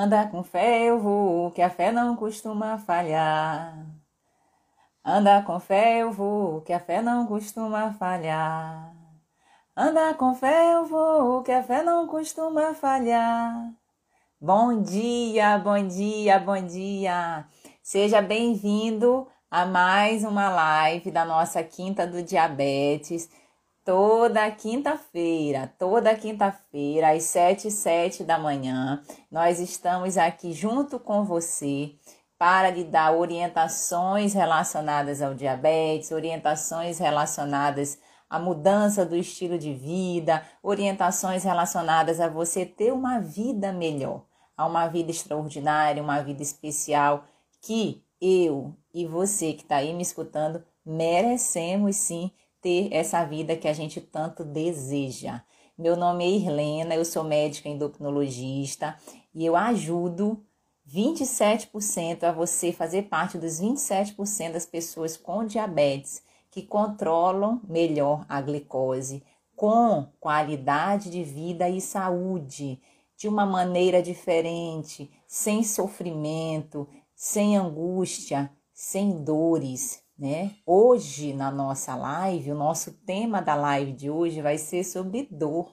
Anda com fé eu vou, que a fé não costuma falhar. Anda com fé eu vou, que a fé não costuma falhar. Anda com fé eu vou, que a fé não costuma falhar. Bom dia, bom dia, bom dia. Seja bem-vindo a mais uma live da nossa Quinta do Diabetes toda quinta-feira, toda quinta-feira, às sete e sete da manhã, nós estamos aqui junto com você para lhe dar orientações relacionadas ao diabetes, orientações relacionadas à mudança do estilo de vida, orientações relacionadas a você ter uma vida melhor, a uma vida extraordinária, uma vida especial que eu e você que está aí me escutando merecemos sim ter essa vida que a gente tanto deseja. Meu nome é Irlena, eu sou médica endocrinologista e eu ajudo 27% a você fazer parte dos 27% das pessoas com diabetes que controlam melhor a glicose, com qualidade de vida e saúde, de uma maneira diferente, sem sofrimento, sem angústia, sem dores né? Hoje na nossa live, o nosso tema da live de hoje vai ser sobre dor.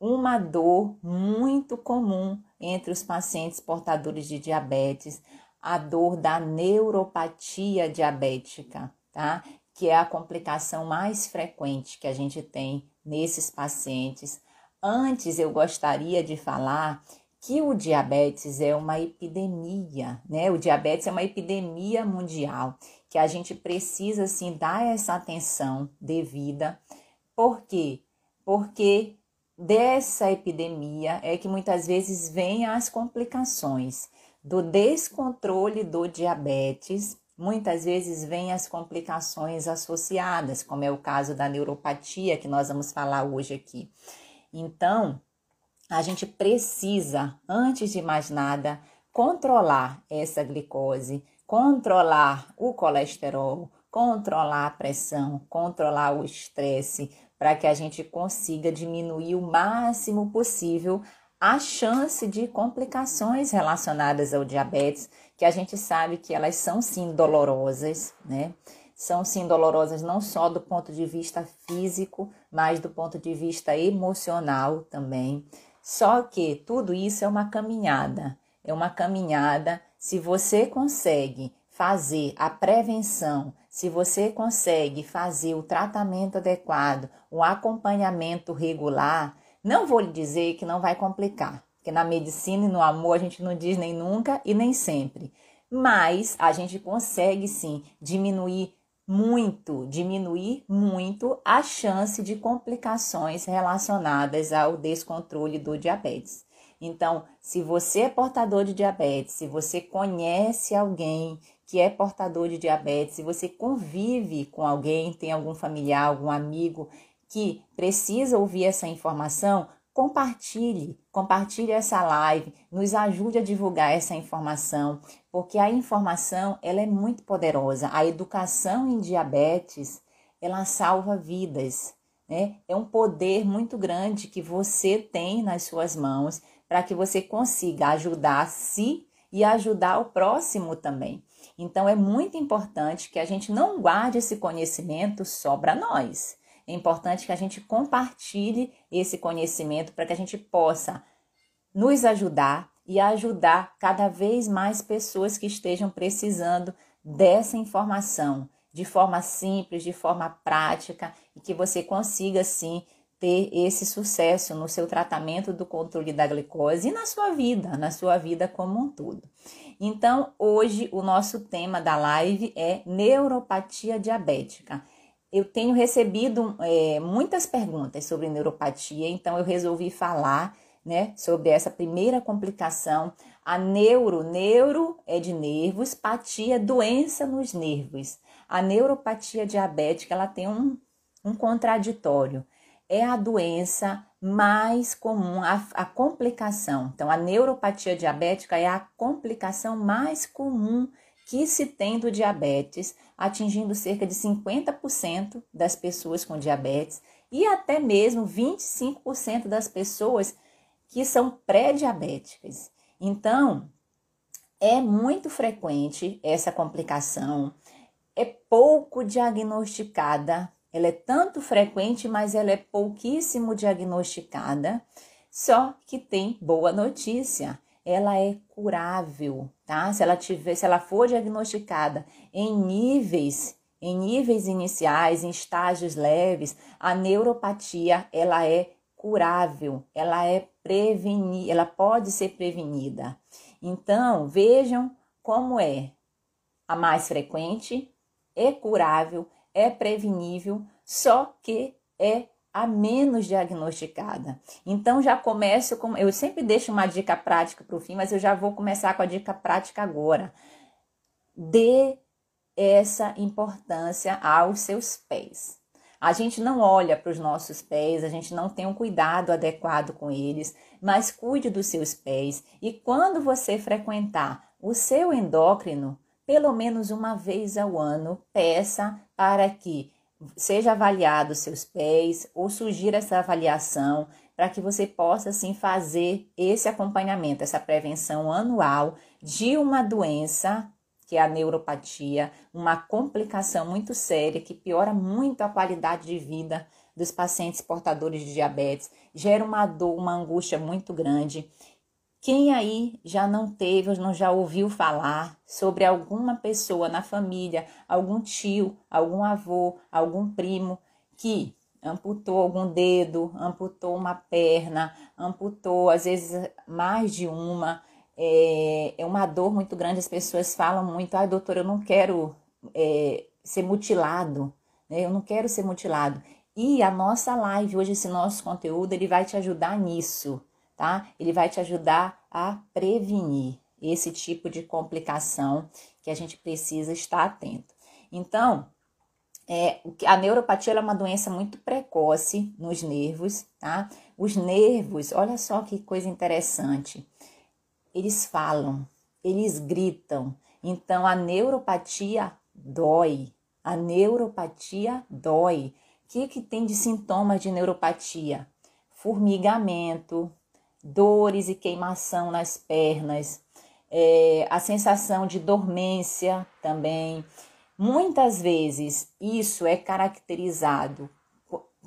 Uma dor muito comum entre os pacientes portadores de diabetes, a dor da neuropatia diabética, tá? Que é a complicação mais frequente que a gente tem nesses pacientes. Antes eu gostaria de falar que o diabetes é uma epidemia, né? O diabetes é uma epidemia mundial que a gente precisa sim dar essa atenção devida. Por quê? Porque dessa epidemia é que muitas vezes vêm as complicações do descontrole do diabetes. Muitas vezes vêm as complicações associadas, como é o caso da neuropatia que nós vamos falar hoje aqui. Então, a gente precisa, antes de mais nada, controlar essa glicose, controlar o colesterol, controlar a pressão, controlar o estresse, para que a gente consiga diminuir o máximo possível a chance de complicações relacionadas ao diabetes, que a gente sabe que elas são sim dolorosas, né? São sim dolorosas não só do ponto de vista físico, mas do ponto de vista emocional também. Só que tudo isso é uma caminhada, é uma caminhada. Se você consegue fazer a prevenção, se você consegue fazer o tratamento adequado, o acompanhamento regular, não vou lhe dizer que não vai complicar, porque na medicina e no amor a gente não diz nem nunca e nem sempre. Mas a gente consegue sim diminuir muito, diminuir muito a chance de complicações relacionadas ao descontrole do diabetes. Então, se você é portador de diabetes, se você conhece alguém que é portador de diabetes, se você convive com alguém, tem algum familiar, algum amigo que precisa ouvir essa informação, compartilhe, compartilhe essa live, nos ajude a divulgar essa informação, porque a informação ela é muito poderosa. A educação em diabetes ela salva vidas, né? É um poder muito grande que você tem nas suas mãos para que você consiga ajudar a si e ajudar o próximo também. Então é muito importante que a gente não guarde esse conhecimento só para nós. É importante que a gente compartilhe esse conhecimento para que a gente possa nos ajudar e ajudar cada vez mais pessoas que estejam precisando dessa informação de forma simples, de forma prática e que você consiga sim ter esse sucesso no seu tratamento do controle da glicose e na sua vida, na sua vida como um todo. Então, hoje o nosso tema da live é neuropatia diabética eu tenho recebido é, muitas perguntas sobre neuropatia, então eu resolvi falar né, sobre essa primeira complicação. A neuro, neuro é de nervos, patia, doença nos nervos. A neuropatia diabética ela tem um, um contraditório. É a doença mais comum, a, a complicação. Então, a neuropatia diabética é a complicação mais comum que se tem do diabetes, atingindo cerca de 50% das pessoas com diabetes e até mesmo 25% das pessoas que são pré-diabéticas. Então, é muito frequente essa complicação, é pouco diagnosticada, ela é tanto frequente, mas ela é pouquíssimo diagnosticada. Só que tem boa notícia, ela é curável, tá? Se ela tiver, se ela for diagnosticada em níveis em níveis iniciais, em estágios leves, a neuropatia ela é curável, ela é prevenir, ela pode ser prevenida. Então, vejam como é a mais frequente, é curável, é prevenível, só que é a menos diagnosticada. Então já começo com, eu sempre deixo uma dica prática para o fim, mas eu já vou começar com a dica prática agora. Dê essa importância aos seus pés. A gente não olha para os nossos pés, a gente não tem um cuidado adequado com eles, mas cuide dos seus pés e quando você frequentar o seu endócrino, pelo menos uma vez ao ano, peça para que seja avaliado seus pés ou sugira essa avaliação para que você possa assim fazer esse acompanhamento, essa prevenção anual de uma doença que é a neuropatia, uma complicação muito séria que piora muito a qualidade de vida dos pacientes portadores de diabetes, gera uma dor, uma angústia muito grande. Quem aí já não teve ou não já ouviu falar sobre alguma pessoa na família, algum tio, algum avô, algum primo que amputou algum dedo, amputou uma perna, amputou às vezes mais de uma, é, é uma dor muito grande. As pessoas falam muito: ai, doutor, eu não quero é, ser mutilado, né? eu não quero ser mutilado. E a nossa live, hoje, esse nosso conteúdo, ele vai te ajudar nisso, tá? Ele vai te ajudar a prevenir esse tipo de complicação que a gente precisa estar atento. Então, é, a neuropatia é uma doença muito precoce nos nervos, tá? Os nervos, olha só que coisa interessante eles falam, eles gritam. Então a neuropatia dói. A neuropatia dói. O que, que tem de sintomas de neuropatia? Formigamento, dores e queimação nas pernas, é, a sensação de dormência também. Muitas vezes isso é caracterizado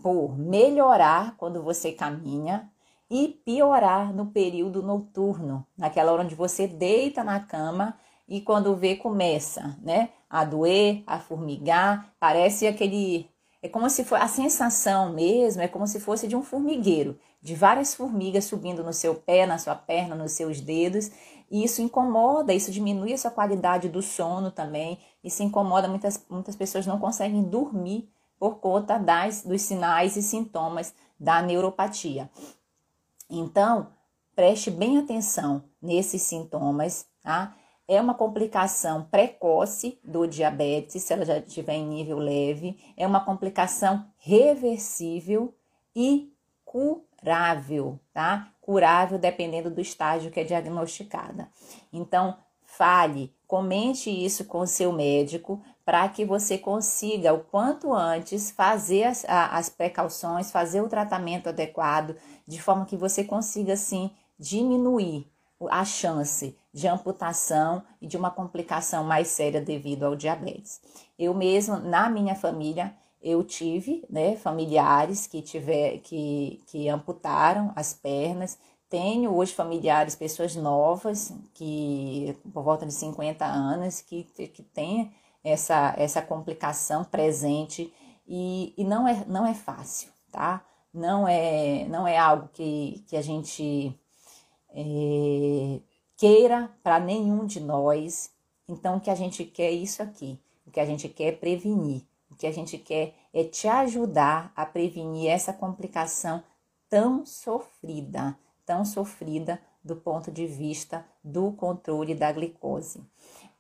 por melhorar quando você caminha, e piorar no período noturno, naquela hora onde você deita na cama e quando vê começa, né, a doer, a formigar, parece aquele é como se for a sensação mesmo, é como se fosse de um formigueiro, de várias formigas subindo no seu pé, na sua perna, nos seus dedos, e isso incomoda, isso diminui a sua qualidade do sono também, isso incomoda muitas muitas pessoas não conseguem dormir por conta das dos sinais e sintomas da neuropatia. Então, preste bem atenção nesses sintomas, tá? É uma complicação precoce do diabetes, se ela já estiver em nível leve, é uma complicação reversível e curável, tá? Curável dependendo do estágio que é diagnosticada. Então, fale, comente isso com o seu médico para que você consiga o quanto antes fazer as, as precauções, fazer o tratamento adequado, de forma que você consiga sim diminuir a chance de amputação e de uma complicação mais séria devido ao diabetes. Eu mesmo, na minha família, eu tive né, familiares que, tiver, que, que amputaram as pernas. Tenho hoje familiares, pessoas novas, que por volta de 50 anos, que, que têm essa, essa complicação presente e, e não, é, não é fácil, tá? Não é, não é algo que, que a gente é, queira para nenhum de nós. Então, o que a gente quer é isso aqui. O que a gente quer é prevenir. O que a gente quer é te ajudar a prevenir essa complicação tão sofrida, tão sofrida do ponto de vista do controle da glicose.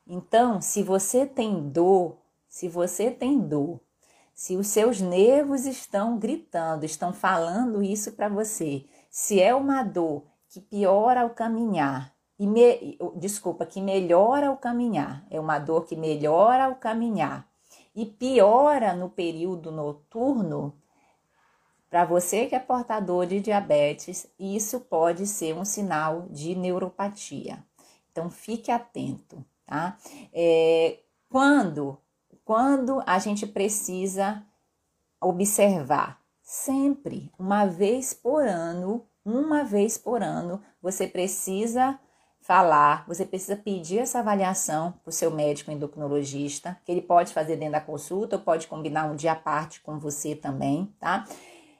Então, se você tem dor, se você tem dor, se os seus nervos estão gritando, estão falando isso para você, se é uma dor que piora ao caminhar, e me, desculpa, que melhora ao caminhar, é uma dor que melhora ao caminhar e piora no período noturno, Para você que é portador de diabetes, isso pode ser um sinal de neuropatia. Então fique atento, tá? É, quando, quando a gente precisa observar, sempre, uma vez por ano, uma vez por ano, você precisa falar, você precisa pedir essa avaliação para o seu médico endocrinologista, que ele pode fazer dentro da consulta ou pode combinar um dia à parte com você também, tá?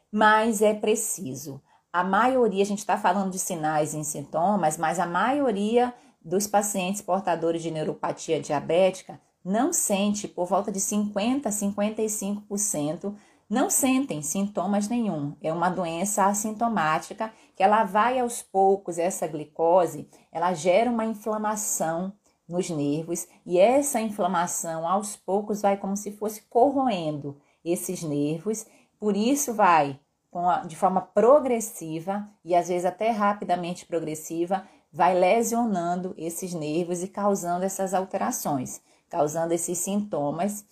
Mas é preciso. A maioria, a gente está falando de sinais e sintomas, mas a maioria dos pacientes portadores de neuropatia diabética não sente por volta de 50 a 55% não sentem sintomas nenhum. É uma doença assintomática que ela vai aos poucos, essa glicose, ela gera uma inflamação nos nervos e essa inflamação aos poucos vai como se fosse corroendo esses nervos, por isso vai de forma progressiva e às vezes até rapidamente progressiva, vai lesionando esses nervos e causando essas alterações, causando esses sintomas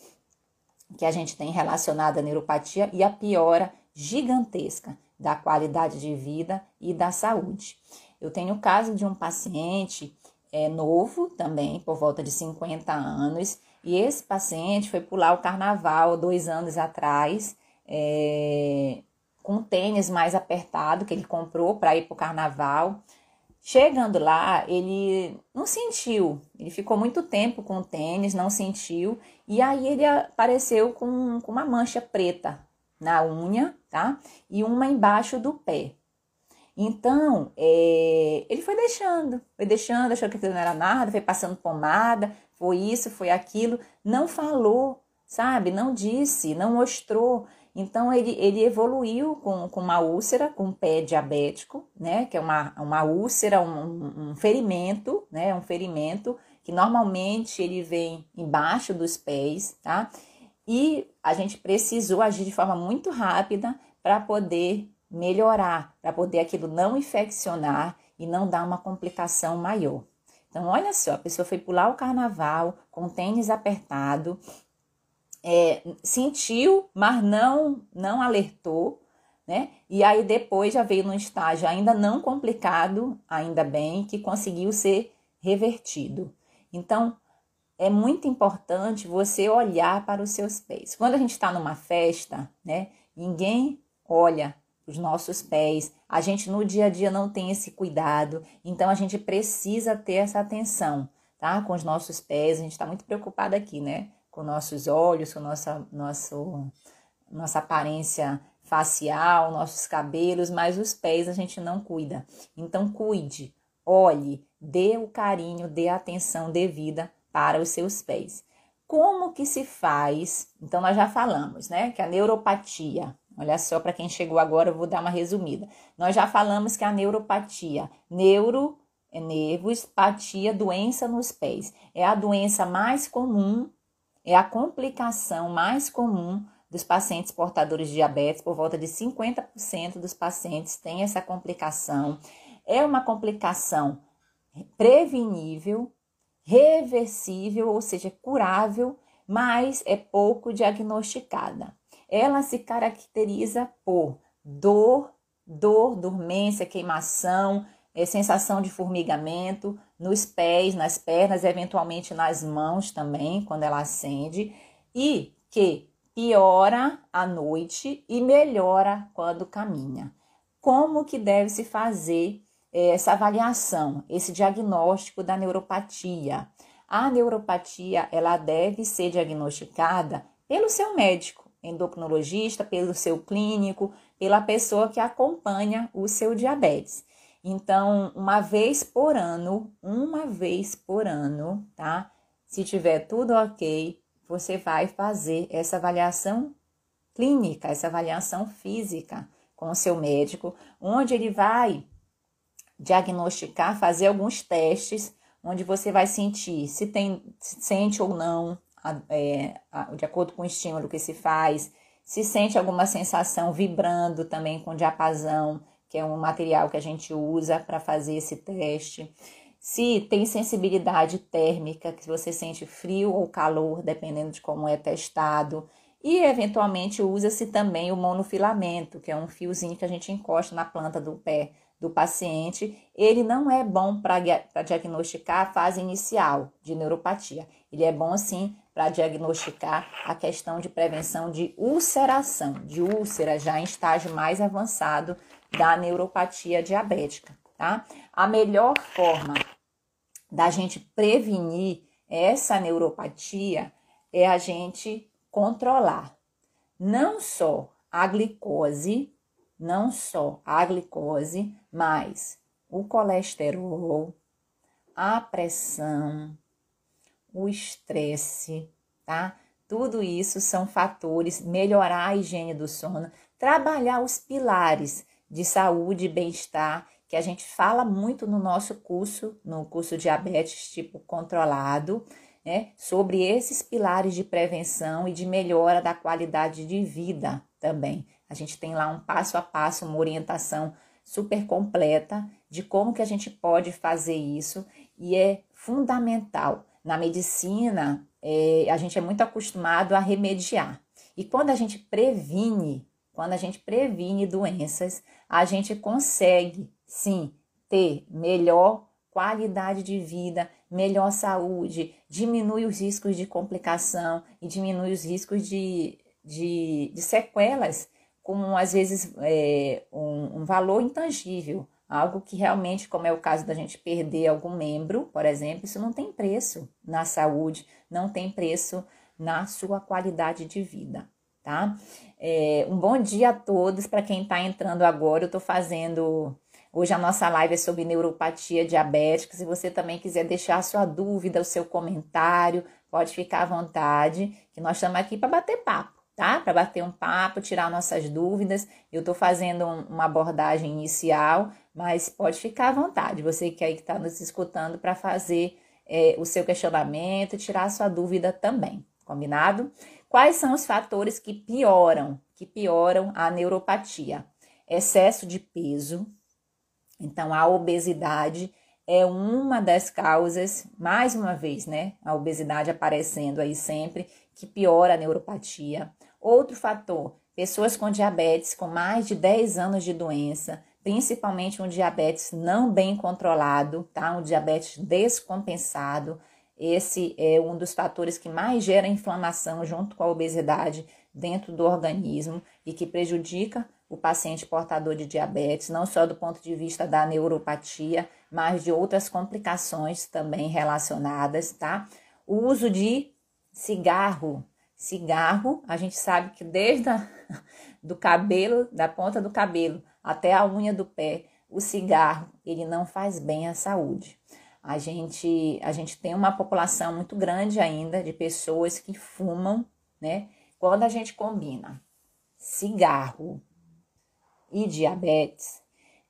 que a gente tem relacionado à neuropatia e a piora gigantesca da qualidade de vida e da saúde. Eu tenho o caso de um paciente é, novo também, por volta de 50 anos, e esse paciente foi pular o carnaval dois anos atrás, é, com um tênis mais apertado que ele comprou para ir para o carnaval. Chegando lá, ele não sentiu, ele ficou muito tempo com o tênis, não sentiu, e aí ele apareceu com, com uma mancha preta na unha, tá? E uma embaixo do pé. Então, é, ele foi deixando, foi deixando, achou que aquilo não era nada, foi passando pomada, foi isso, foi aquilo, não falou, sabe? Não disse, não mostrou. Então, ele, ele evoluiu com, com uma úlcera, com um pé diabético, né? Que é uma, uma úlcera, um, um ferimento, né? Um ferimento que normalmente ele vem embaixo dos pés, tá? E a gente precisou agir de forma muito rápida para poder melhorar, para poder aquilo não infeccionar e não dar uma complicação maior. Então, olha só, a pessoa foi pular o carnaval com tênis apertado, é, sentiu, mas não, não alertou, né? E aí depois já veio num estágio ainda não complicado, ainda bem, que conseguiu ser revertido. Então, é muito importante você olhar para os seus pés. Quando a gente está numa festa, né? Ninguém olha os nossos pés. A gente no dia a dia não tem esse cuidado, então a gente precisa ter essa atenção, tá? Com os nossos pés, a gente está muito preocupado aqui, né? com nossos olhos, com nossa, nosso, nossa aparência facial, nossos cabelos, mas os pés a gente não cuida. Então, cuide, olhe, dê o carinho, dê a atenção devida para os seus pés. Como que se faz? Então, nós já falamos, né? Que a neuropatia, olha só, para quem chegou agora, eu vou dar uma resumida. Nós já falamos que a neuropatia, neuro é nervos, patia, doença nos pés, é a doença mais comum é a complicação mais comum dos pacientes portadores de diabetes, por volta de 50% dos pacientes têm essa complicação. É uma complicação prevenível, reversível, ou seja, curável, mas é pouco diagnosticada. Ela se caracteriza por dor, dor, dormência, queimação, é, sensação de formigamento nos pés, nas pernas, eventualmente nas mãos também, quando ela acende, e que piora à noite e melhora quando caminha. Como que deve se fazer essa avaliação, esse diagnóstico da neuropatia? A neuropatia, ela deve ser diagnosticada pelo seu médico, endocrinologista, pelo seu clínico, pela pessoa que acompanha o seu diabetes. Então, uma vez por ano, uma vez por ano, tá? Se tiver tudo ok, você vai fazer essa avaliação clínica, essa avaliação física com o seu médico, onde ele vai diagnosticar, fazer alguns testes, onde você vai sentir se tem, se sente ou não, é, de acordo com o estímulo que se faz, se sente alguma sensação vibrando também com diapasão, que é um material que a gente usa para fazer esse teste. Se tem sensibilidade térmica, que você sente frio ou calor, dependendo de como é testado. E eventualmente usa-se também o monofilamento, que é um fiozinho que a gente encosta na planta do pé do paciente. Ele não é bom para diagnosticar a fase inicial de neuropatia. Ele é bom sim para diagnosticar a questão de prevenção de ulceração, de úlcera já em estágio mais avançado da neuropatia diabética, tá? A melhor forma da gente prevenir essa neuropatia é a gente controlar não só a glicose, não só a glicose, mas o colesterol, a pressão, o estresse, tá? Tudo isso são fatores, melhorar a higiene do sono, trabalhar os pilares de saúde e bem-estar que a gente fala muito no nosso curso, no curso Diabetes Tipo Controlado, né, sobre esses pilares de prevenção e de melhora da qualidade de vida também. A gente tem lá um passo a passo, uma orientação super completa de como que a gente pode fazer isso e é fundamental. Na medicina, é, a gente é muito acostumado a remediar. E quando a gente previne, quando a gente previne doenças, a gente consegue, sim, ter melhor qualidade de vida, melhor saúde, diminui os riscos de complicação e diminui os riscos de, de, de sequelas, com às vezes é, um, um valor intangível, algo que realmente, como é o caso da gente perder algum membro, por exemplo, isso não tem preço na saúde, não tem preço na sua qualidade de vida, tá? É, um bom dia a todos, para quem está entrando agora, eu estou fazendo Hoje a nossa live é sobre neuropatia diabética. Se você também quiser deixar a sua dúvida, o seu comentário, pode ficar à vontade, que nós estamos aqui para bater papo, tá? Para bater um papo, tirar nossas dúvidas. Eu estou fazendo um, uma abordagem inicial, mas pode ficar à vontade, você que aí está nos escutando, para fazer é, o seu questionamento, tirar a sua dúvida também, combinado? Quais são os fatores que pioram, que pioram a neuropatia? Excesso de peso, então, a obesidade é uma das causas, mais uma vez, né? A obesidade aparecendo aí sempre, que piora a neuropatia. Outro fator, pessoas com diabetes com mais de 10 anos de doença, principalmente um diabetes não bem controlado, tá? Um diabetes descompensado. Esse é um dos fatores que mais gera inflamação junto com a obesidade dentro do organismo e que prejudica o paciente portador de diabetes, não só do ponto de vista da neuropatia, mas de outras complicações também relacionadas, tá? O uso de cigarro. Cigarro, a gente sabe que desde a, do cabelo, da ponta do cabelo até a unha do pé, o cigarro, ele não faz bem à saúde. A gente, a gente tem uma população muito grande ainda de pessoas que fumam, né? Quando a gente combina cigarro, e diabetes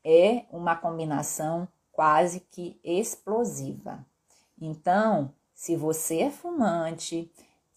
é uma combinação quase que explosiva. Então, se você é fumante,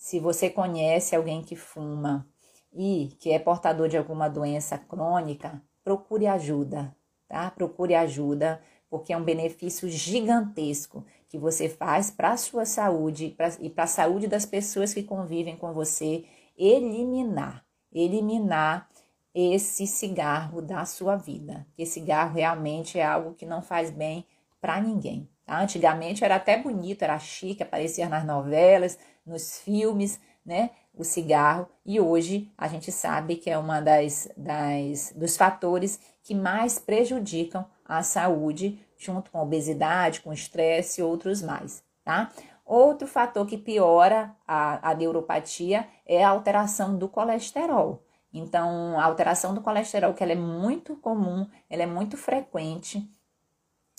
se você conhece alguém que fuma e que é portador de alguma doença crônica, procure ajuda, tá? Procure ajuda, porque é um benefício gigantesco que você faz para a sua saúde pra, e para a saúde das pessoas que convivem com você, eliminar, eliminar esse cigarro da sua vida. Que cigarro realmente é algo que não faz bem para ninguém. Tá? Antigamente era até bonito, era chique, aparecia nas novelas, nos filmes, né? O cigarro. E hoje a gente sabe que é uma das, das dos fatores que mais prejudicam a saúde, junto com obesidade, com estresse e outros mais, tá? Outro fator que piora a, a neuropatia é a alteração do colesterol. Então, a alteração do colesterol, que ela é muito comum, ela é muito frequente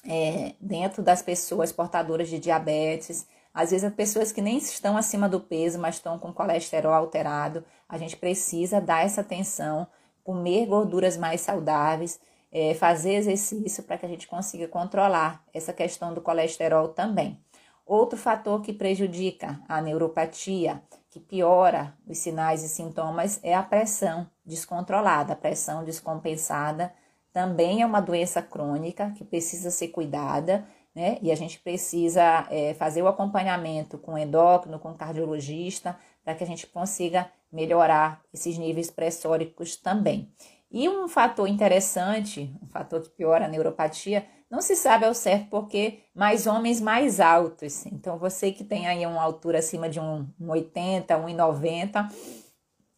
é, dentro das pessoas portadoras de diabetes. Às vezes, as pessoas que nem estão acima do peso, mas estão com colesterol alterado, a gente precisa dar essa atenção, comer gorduras mais saudáveis, é, fazer exercício para que a gente consiga controlar essa questão do colesterol também. Outro fator que prejudica a neuropatia que piora os sinais e sintomas é a pressão descontrolada, a pressão descompensada. Também é uma doença crônica que precisa ser cuidada, né? E a gente precisa é, fazer o acompanhamento com endócrino, com cardiologista, para que a gente consiga melhorar esses níveis pressóricos também. E um fator interessante, um fator que piora a neuropatia, não se sabe ao certo porque mais homens mais altos. Então, você que tem aí uma altura acima de 1,80, 1,90,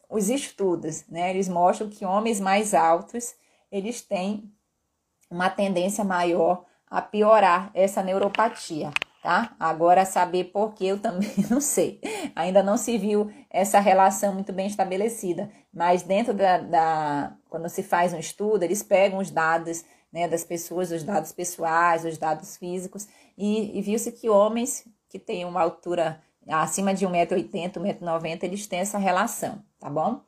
os estudos, né, eles mostram que homens mais altos, eles têm uma tendência maior a piorar essa neuropatia, tá? Agora, saber por que eu também não sei. Ainda não se viu essa relação muito bem estabelecida, mas dentro da, da quando se faz um estudo, eles pegam os dados né, das pessoas, os dados pessoais, os dados físicos, e, e viu-se que homens que têm uma altura acima de 1,80m, 1,90m, eles têm essa relação, tá bom?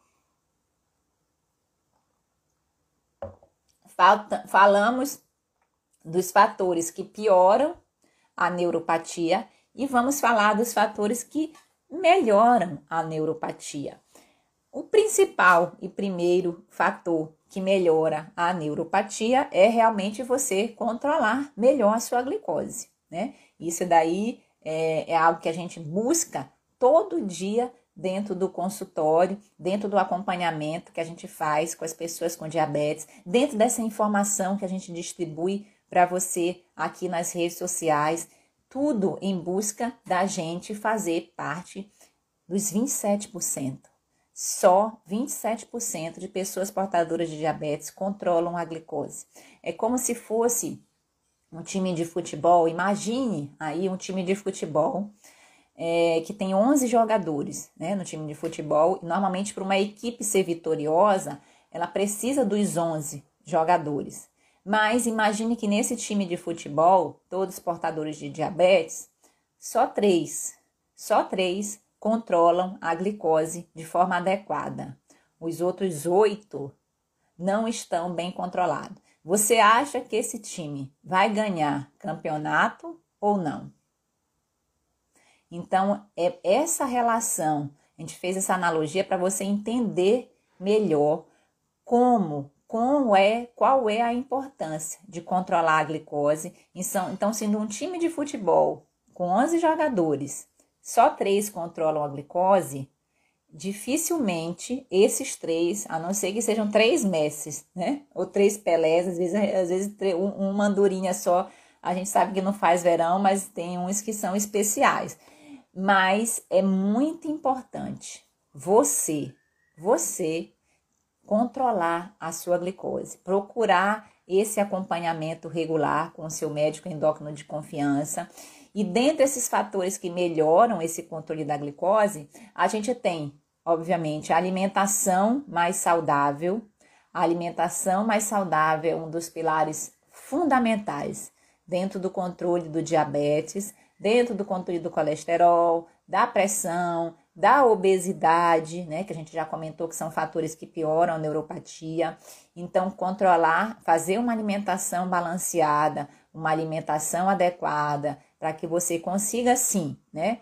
Falta, falamos dos fatores que pioram a neuropatia e vamos falar dos fatores que melhoram a neuropatia. O principal e primeiro fator que melhora a neuropatia é realmente você controlar melhor a sua glicose, né? Isso daí é, é algo que a gente busca todo dia dentro do consultório, dentro do acompanhamento que a gente faz com as pessoas com diabetes, dentro dessa informação que a gente distribui para você aqui nas redes sociais, tudo em busca da gente fazer parte dos 27%. Só 27% de pessoas portadoras de diabetes controlam a glicose. É como se fosse um time de futebol. Imagine aí um time de futebol é, que tem 11 jogadores né, no time de futebol. Normalmente, para uma equipe ser vitoriosa, ela precisa dos 11 jogadores. Mas imagine que nesse time de futebol, todos portadores de diabetes, só três, só três controlam a glicose de forma adequada. Os outros oito não estão bem controlados. Você acha que esse time vai ganhar campeonato ou não? Então, é essa relação, a gente fez essa analogia para você entender melhor como, é, qual é a importância de controlar a glicose. Então, sendo um time de futebol com 11 jogadores só três controlam a glicose, dificilmente esses três, a não ser que sejam três messes, né? Ou três pelés, às vezes, às vezes uma andorinha só, a gente sabe que não faz verão, mas tem uns que são especiais. Mas é muito importante você, você controlar a sua glicose, procurar esse acompanhamento regular com o seu médico endócrino de confiança e dentre esses fatores que melhoram esse controle da glicose, a gente tem, obviamente, a alimentação mais saudável. A alimentação mais saudável é um dos pilares fundamentais dentro do controle do diabetes, dentro do controle do colesterol, da pressão, da obesidade, né, que a gente já comentou que são fatores que pioram a neuropatia. Então, controlar, fazer uma alimentação balanceada, uma alimentação adequada, para que você consiga sim, né?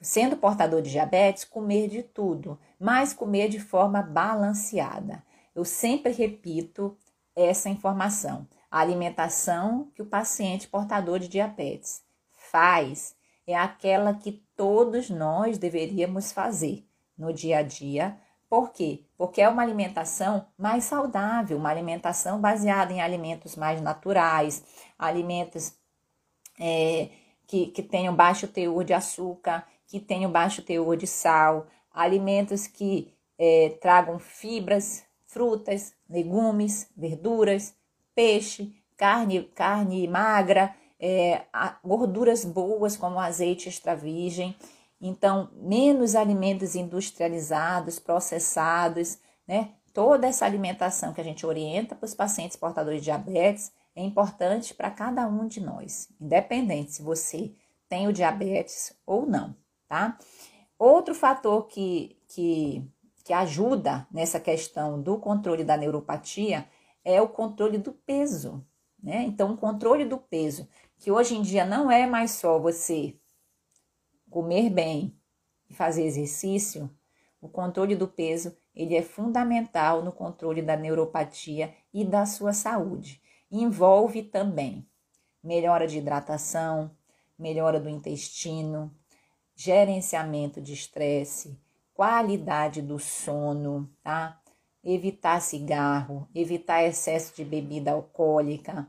Sendo portador de diabetes, comer de tudo, mas comer de forma balanceada. Eu sempre repito essa informação. A alimentação que o paciente portador de diabetes faz é aquela que todos nós deveríamos fazer no dia a dia. Por quê? Porque é uma alimentação mais saudável, uma alimentação baseada em alimentos mais naturais, alimentos é, que, que tenham baixo teor de açúcar, que tenham baixo teor de sal, alimentos que é, tragam fibras, frutas, legumes, verduras, peixe, carne, carne magra, é, gorduras boas como azeite extra virgem. Então, menos alimentos industrializados, processados, né? Toda essa alimentação que a gente orienta para os pacientes portadores de diabetes é importante para cada um de nós, independente se você tem o diabetes ou não, tá? Outro fator que, que, que ajuda nessa questão do controle da neuropatia é o controle do peso, né? Então, o controle do peso, que hoje em dia não é mais só você comer bem e fazer exercício, o controle do peso, ele é fundamental no controle da neuropatia e da sua saúde envolve também melhora de hidratação, melhora do intestino, gerenciamento de estresse, qualidade do sono, tá? Evitar cigarro, evitar excesso de bebida alcoólica,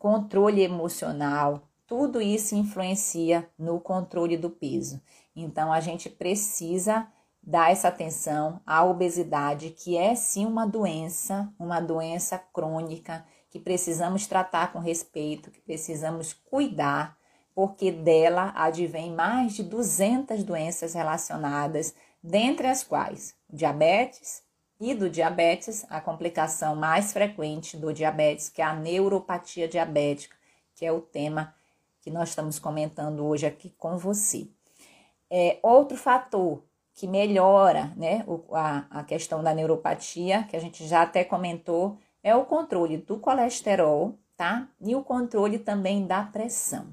controle emocional, tudo isso influencia no controle do peso. Então a gente precisa dar essa atenção à obesidade, que é sim uma doença, uma doença crônica que precisamos tratar com respeito, que precisamos cuidar, porque dela advém mais de 200 doenças relacionadas, dentre as quais diabetes e do diabetes, a complicação mais frequente do diabetes, que é a neuropatia diabética, que é o tema que nós estamos comentando hoje aqui com você. É, outro fator que melhora né, a, a questão da neuropatia, que a gente já até comentou, é o controle do colesterol, tá? E o controle também da pressão.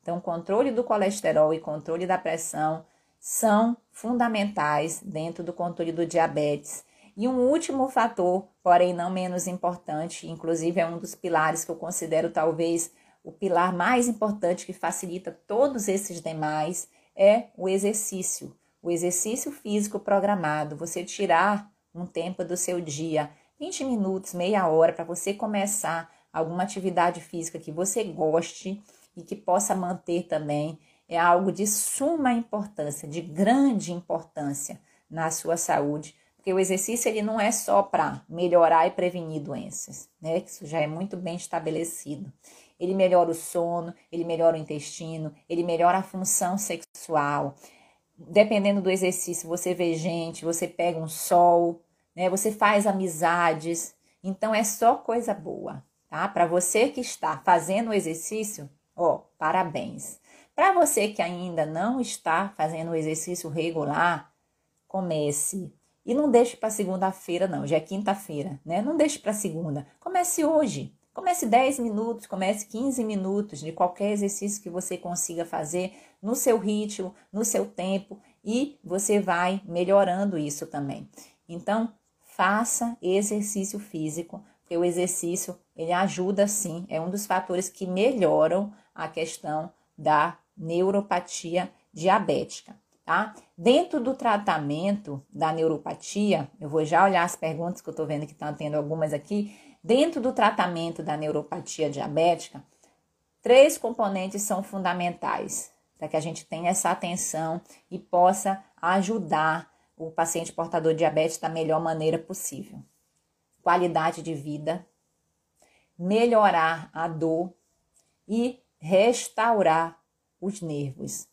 Então, controle do colesterol e controle da pressão são fundamentais dentro do controle do diabetes. E um último fator, porém não menos importante, inclusive é um dos pilares que eu considero talvez o pilar mais importante que facilita todos esses demais, é o exercício. O exercício físico programado, você tirar um tempo do seu dia 20 minutos, meia hora, para você começar alguma atividade física que você goste e que possa manter também, é algo de suma importância, de grande importância na sua saúde, porque o exercício ele não é só para melhorar e prevenir doenças, né? Isso já é muito bem estabelecido. Ele melhora o sono, ele melhora o intestino, ele melhora a função sexual. Dependendo do exercício, você vê gente, você pega um sol, né? Você faz amizades, então é só coisa boa, tá? Para você que está fazendo o exercício, ó, parabéns. Para você que ainda não está fazendo o exercício regular, comece. E não deixe para segunda-feira, não. Já é quinta-feira, né? Não deixe para segunda. Comece hoje. Comece 10 minutos, comece 15 minutos de qualquer exercício que você consiga fazer no seu ritmo, no seu tempo e você vai melhorando isso também. Então, faça exercício físico, porque o exercício ele ajuda sim, é um dos fatores que melhoram a questão da neuropatia diabética, tá? Dentro do tratamento da neuropatia, eu vou já olhar as perguntas que eu tô vendo que estão tendo algumas aqui. Dentro do tratamento da neuropatia diabética, três componentes são fundamentais para que a gente tenha essa atenção e possa ajudar o paciente portador de diabetes da melhor maneira possível. Qualidade de vida, melhorar a dor e restaurar os nervos,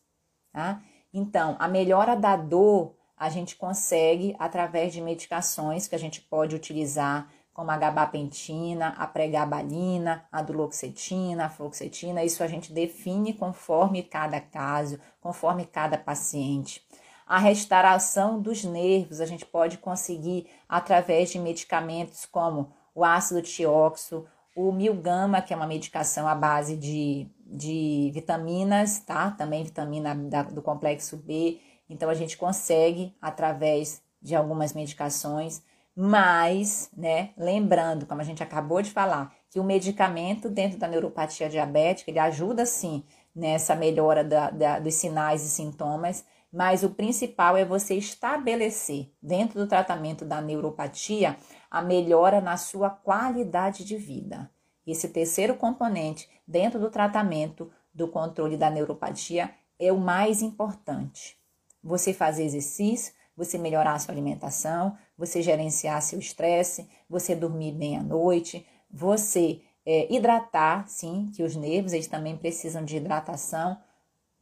tá? Então, a melhora da dor a gente consegue através de medicações que a gente pode utilizar, como a gabapentina, a pregabalina, a duloxetina, a fluoxetina. Isso a gente define conforme cada caso, conforme cada paciente. A restauração dos nervos a gente pode conseguir através de medicamentos como o ácido tióxido, o milgama, que é uma medicação à base de, de vitaminas, tá? Também vitamina da, do complexo B. Então a gente consegue através de algumas medicações, mas, né, lembrando, como a gente acabou de falar, que o medicamento dentro da neuropatia diabética, ele ajuda sim nessa melhora da, da, dos sinais e sintomas, mas o principal é você estabelecer, dentro do tratamento da neuropatia, a melhora na sua qualidade de vida. Esse terceiro componente, dentro do tratamento do controle da neuropatia, é o mais importante. Você fazer exercício, você melhorar a sua alimentação, você gerenciar seu estresse, você dormir bem à noite, você é, hidratar, sim, que os nervos eles também precisam de hidratação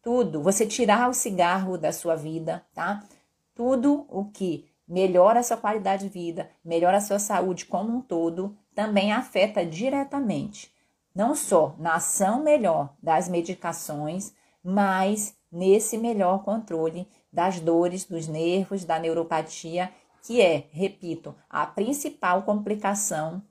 tudo, você tirar o cigarro da sua vida, tá? Tudo o que melhora a sua qualidade de vida, melhora a sua saúde como um todo, também afeta diretamente, não só na ação melhor das medicações, mas nesse melhor controle das dores, dos nervos, da neuropatia, que é, repito, a principal complicação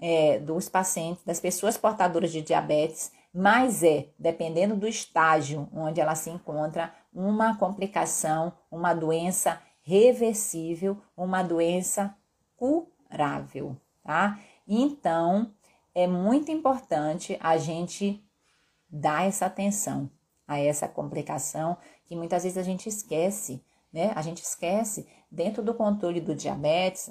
é, dos pacientes, das pessoas portadoras de diabetes, mas é, dependendo do estágio onde ela se encontra, uma complicação, uma doença reversível, uma doença curável, tá? Então, é muito importante a gente dar essa atenção a essa complicação que muitas vezes a gente esquece, né? A gente esquece, dentro do controle do diabetes,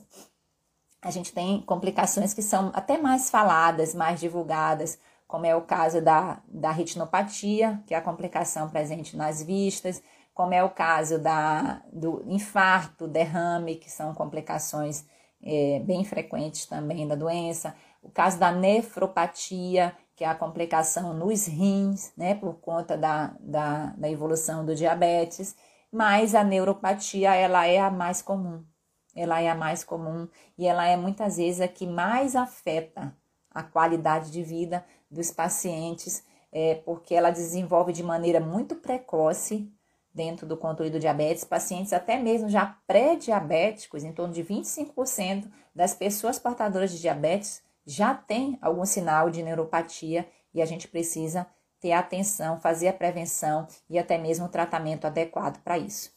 a gente tem complicações que são até mais faladas, mais divulgadas, como é o caso da, da retinopatia, que é a complicação presente nas vistas, como é o caso da, do infarto, derrame, que são complicações é, bem frequentes também da doença, o caso da nefropatia, que é a complicação nos rins, né, por conta da, da, da evolução do diabetes, mas a neuropatia, ela é a mais comum, ela é a mais comum e ela é muitas vezes a que mais afeta a qualidade de vida dos pacientes, é, porque ela desenvolve de maneira muito precoce dentro do controle do diabetes, pacientes até mesmo já pré-diabéticos, em torno de 25% das pessoas portadoras de diabetes já tem algum sinal de neuropatia e a gente precisa ter atenção, fazer a prevenção e até mesmo o tratamento adequado para isso.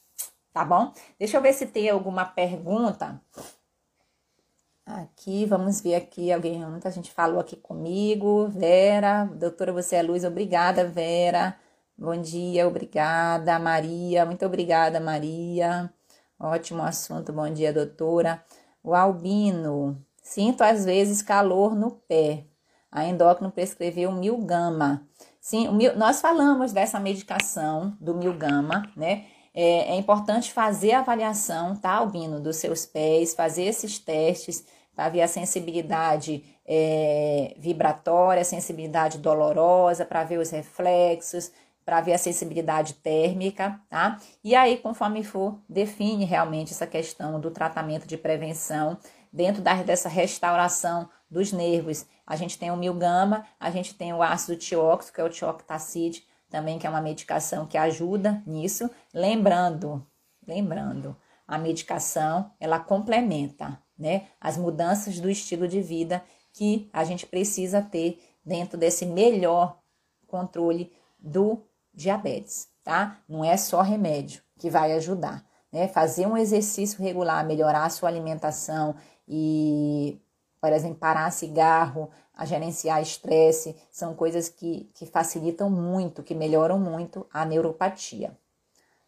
Tá bom? Deixa eu ver se tem alguma pergunta. Aqui, vamos ver aqui, alguém, muita gente falou aqui comigo. Vera, doutora, você é luz, obrigada, Vera. Bom dia, obrigada, Maria. Muito obrigada, Maria. Ótimo assunto. Bom dia, doutora. O albino. Sinto às vezes calor no pé. A endócrino prescreveu milgama. Sim, mil, nós falamos dessa medicação do milgama, né? É, é importante fazer a avaliação, tá, albino, dos seus pés, fazer esses testes para ver a sensibilidade é, vibratória, sensibilidade dolorosa, para ver os reflexos, para ver a sensibilidade térmica, tá? E aí, conforme for, define realmente essa questão do tratamento de prevenção dentro da, dessa restauração dos nervos. A gente tem o milgama, a gente tem o ácido tióxico, que é o tioctacid, também que é uma medicação que ajuda nisso. Lembrando, lembrando, a medicação, ela complementa, né, as mudanças do estilo de vida que a gente precisa ter dentro desse melhor controle do diabetes, tá? Não é só remédio que vai ajudar, né? Fazer um exercício regular, melhorar a sua alimentação e, por exemplo, parar cigarro, a gerenciar estresse, são coisas que, que facilitam muito, que melhoram muito a neuropatia.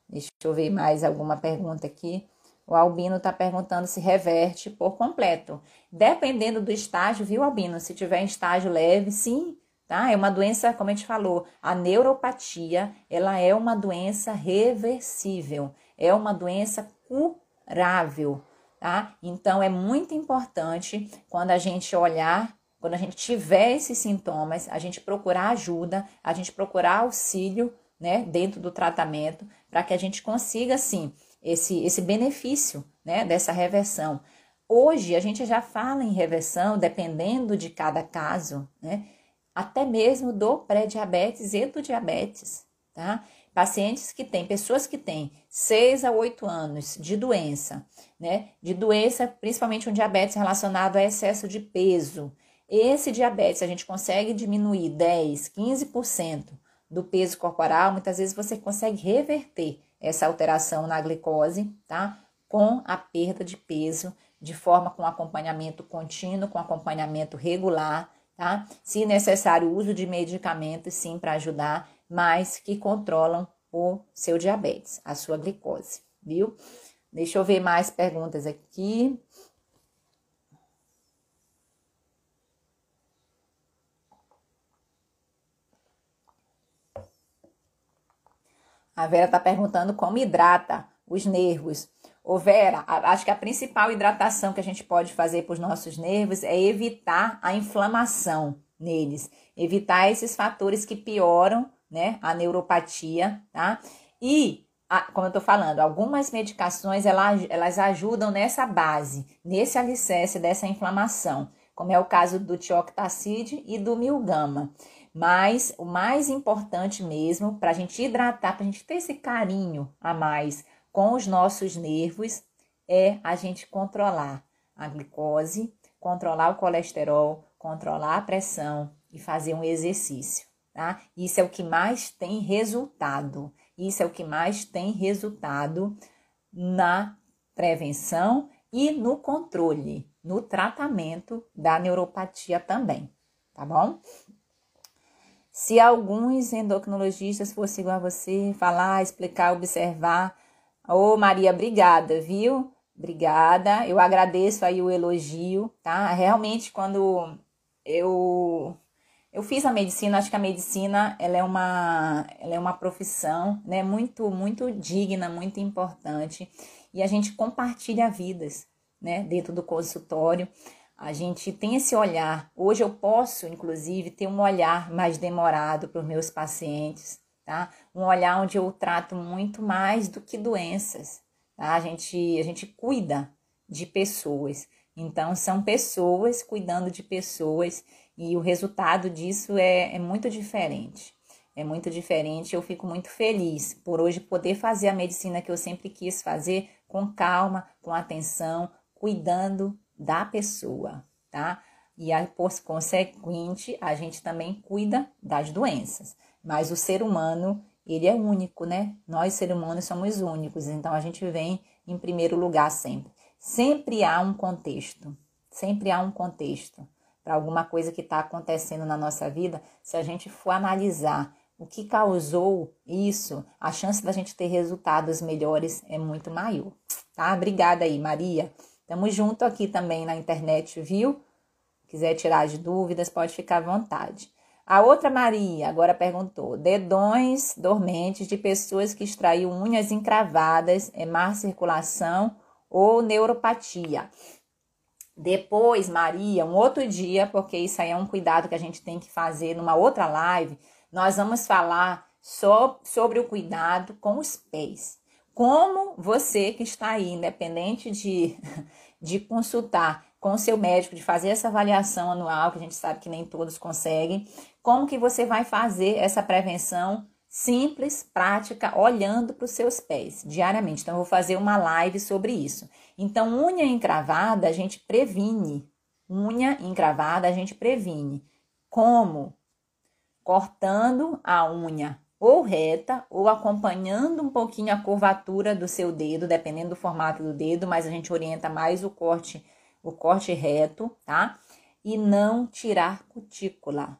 Deixa eu ver mais alguma pergunta aqui. O Albino está perguntando se reverte por completo. Dependendo do estágio, viu, Albino? Se tiver estágio leve, sim, tá? É uma doença, como a gente falou, a neuropatia, ela é uma doença reversível, é uma doença curável, tá? Então é muito importante quando a gente olhar, quando a gente tiver esses sintomas, a gente procurar ajuda, a gente procurar auxílio, né, dentro do tratamento, para que a gente consiga sim esse esse benefício, né, dessa reversão. Hoje a gente já fala em reversão, dependendo de cada caso, né? até mesmo do pré-diabetes e do diabetes, tá? Pacientes que têm, pessoas que têm 6 a 8 anos de doença, né? De doença, principalmente um diabetes relacionado a excesso de peso. Esse diabetes a gente consegue diminuir 10, 15% do peso corporal, muitas vezes você consegue reverter essa alteração na glicose, tá? Com a perda de peso, de forma com acompanhamento contínuo, com acompanhamento regular, tá? Se necessário, uso de medicamentos, sim, para ajudar, mas que controlam o seu diabetes, a sua glicose, viu? Deixa eu ver mais perguntas aqui. A Vera está perguntando como hidrata os nervos. Ô Vera, acho que a principal hidratação que a gente pode fazer para os nossos nervos é evitar a inflamação neles, evitar esses fatores que pioram, né, a neuropatia, tá? E, como eu tô falando, algumas medicações elas, elas ajudam nessa base, nesse alicerce dessa inflamação, como é o caso do tioctacid e do milgama. Mas o mais importante mesmo, para a gente hidratar, para a gente ter esse carinho a mais com os nossos nervos é a gente controlar a glicose, controlar o colesterol, controlar a pressão e fazer um exercício, tá? Isso é o que mais tem resultado. Isso é o que mais tem resultado na prevenção e no controle, no tratamento da neuropatia também, tá bom? Se alguns endocrinologistas fossem igual a você, falar, explicar, observar Ô, Maria, obrigada, viu? Obrigada. Eu agradeço aí o elogio, tá? Realmente, quando eu eu fiz a medicina, acho que a medicina ela é uma, ela é uma profissão né, muito, muito digna, muito importante. E a gente compartilha vidas né, dentro do consultório. A gente tem esse olhar. Hoje eu posso, inclusive, ter um olhar mais demorado para os meus pacientes, tá? Um olhar onde eu trato muito mais do que doenças. Tá? A, gente, a gente cuida de pessoas. Então, são pessoas cuidando de pessoas e o resultado disso é, é muito diferente. É muito diferente. Eu fico muito feliz por hoje poder fazer a medicina que eu sempre quis fazer com calma, com atenção, cuidando da pessoa, tá? E aí, por consequente, a gente também cuida das doenças. Mas o ser humano, ele é único, né? Nós, seres humanos, somos únicos. Então, a gente vem em primeiro lugar sempre. Sempre há um contexto. Sempre há um contexto para alguma coisa que está acontecendo na nossa vida, se a gente for analisar o que causou isso, a chance da gente ter resultados melhores é muito maior, tá? Obrigada aí, Maria. Tamo junto aqui também na internet, viu? Quiser tirar as dúvidas, pode ficar à vontade. A outra Maria agora perguntou: dedões dormentes de pessoas que extraiu unhas encravadas, é má circulação ou neuropatia? Depois, Maria, um outro dia, porque isso aí é um cuidado que a gente tem que fazer numa outra live, nós vamos falar só sobre o cuidado com os pés. Como você que está aí, independente de, de consultar com o seu médico, de fazer essa avaliação anual, que a gente sabe que nem todos conseguem, como que você vai fazer essa prevenção simples, prática, olhando para os seus pés diariamente. Então, eu vou fazer uma live sobre isso. Então, unha encravada a gente previne. Unha encravada a gente previne. Como? Cortando a unha ou reta ou acompanhando um pouquinho a curvatura do seu dedo, dependendo do formato do dedo, mas a gente orienta mais o corte, o corte reto, tá? E não tirar cutícula.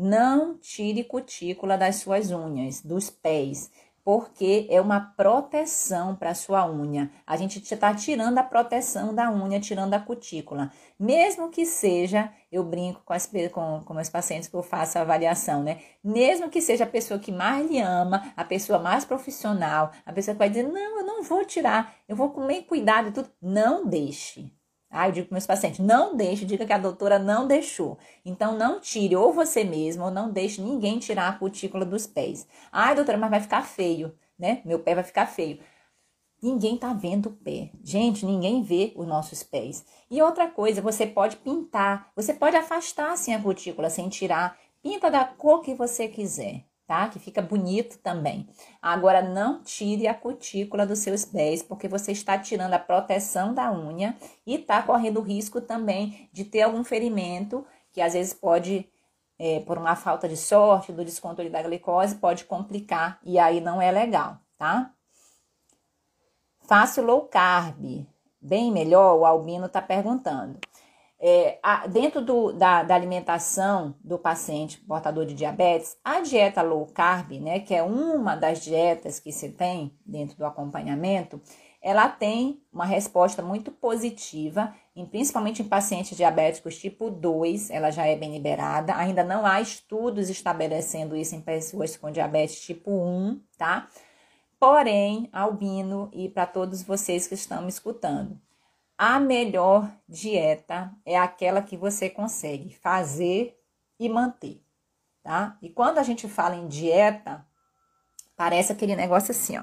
Não tire cutícula das suas unhas, dos pés, porque é uma proteção para a sua unha. A gente está tirando a proteção da unha, tirando a cutícula. Mesmo que seja, eu brinco com, as, com, com meus pacientes que eu faço a avaliação, né? Mesmo que seja a pessoa que mais lhe ama, a pessoa mais profissional, a pessoa que vai dizer, não, eu não vou tirar, eu vou com meio cuidado e tudo. Não deixe. Ah, eu digo para meus pacientes, não deixe, diga que a doutora não deixou. Então, não tire ou você mesmo, ou não deixe ninguém tirar a cutícula dos pés. Ah, doutora, mas vai ficar feio, né? Meu pé vai ficar feio. Ninguém tá vendo o pé. Gente, ninguém vê os nossos pés. E outra coisa, você pode pintar, você pode afastar assim a cutícula sem tirar. Pinta da cor que você quiser tá? Que fica bonito também. Agora, não tire a cutícula dos seus pés, porque você está tirando a proteção da unha e está correndo risco também de ter algum ferimento, que às vezes pode, é, por uma falta de sorte, do descontrole da glicose, pode complicar e aí não é legal, tá? Faço low carb. Bem melhor, o Albino está perguntando. É, a, dentro do, da, da, alimentação do paciente portador de diabetes, a dieta low carb, né, que é uma das dietas que se tem dentro do acompanhamento, ela tem uma resposta muito positiva, em, principalmente em pacientes diabéticos tipo 2, ela já é bem liberada. Ainda não há estudos estabelecendo isso em pessoas com diabetes tipo 1, tá? Porém, albino e para todos vocês que estão me escutando, a melhor dieta é aquela que você consegue fazer e manter, tá? E quando a gente fala em dieta, parece aquele negócio assim, ó,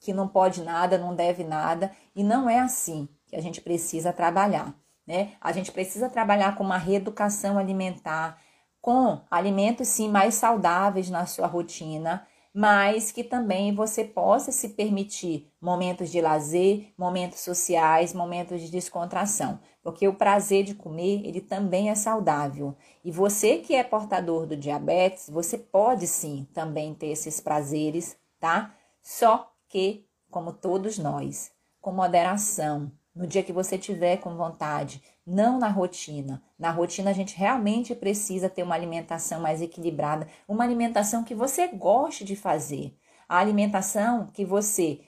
que não pode nada, não deve nada, e não é assim que a gente precisa trabalhar, né? A gente precisa trabalhar com uma reeducação alimentar, com alimentos sim mais saudáveis na sua rotina, mas que também você possa se permitir momentos de lazer, momentos sociais, momentos de descontração, porque o prazer de comer, ele também é saudável. E você que é portador do diabetes, você pode sim também ter esses prazeres, tá? Só que, como todos nós, com moderação, no dia que você tiver com vontade, não na rotina. Na rotina a gente realmente precisa ter uma alimentação mais equilibrada, uma alimentação que você goste de fazer, a alimentação que você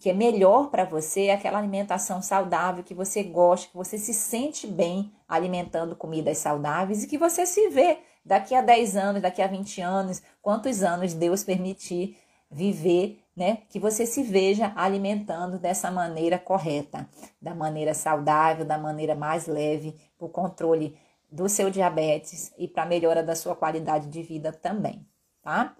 que é melhor para você é aquela alimentação saudável que você gosta, que você se sente bem alimentando comidas saudáveis e que você se vê daqui a 10 anos, daqui a 20 anos, quantos anos Deus permitir viver, né? Que você se veja alimentando dessa maneira correta, da maneira saudável, da maneira mais leve, para o controle do seu diabetes e para a melhora da sua qualidade de vida também, tá?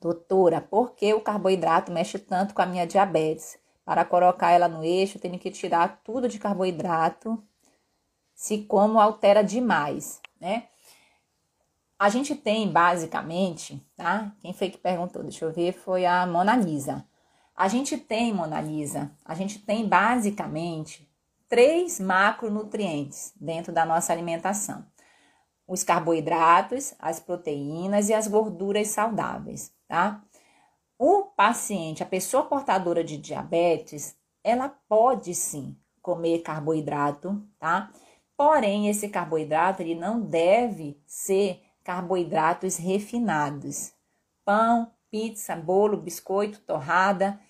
Doutora, por que o carboidrato mexe tanto com a minha diabetes? Para colocar ela no eixo, tenho que tirar tudo de carboidrato, se como altera demais, né? A gente tem basicamente, tá? Quem foi que perguntou? Deixa eu ver, foi a Mona Lisa. A gente tem, Mona Lisa, a gente tem basicamente três macronutrientes dentro da nossa alimentação: os carboidratos, as proteínas e as gorduras saudáveis tá? O paciente, a pessoa portadora de diabetes, ela pode sim comer carboidrato, tá? Porém, esse carboidrato ele não deve ser carboidratos refinados. Pão, pizza, bolo, biscoito, torrada,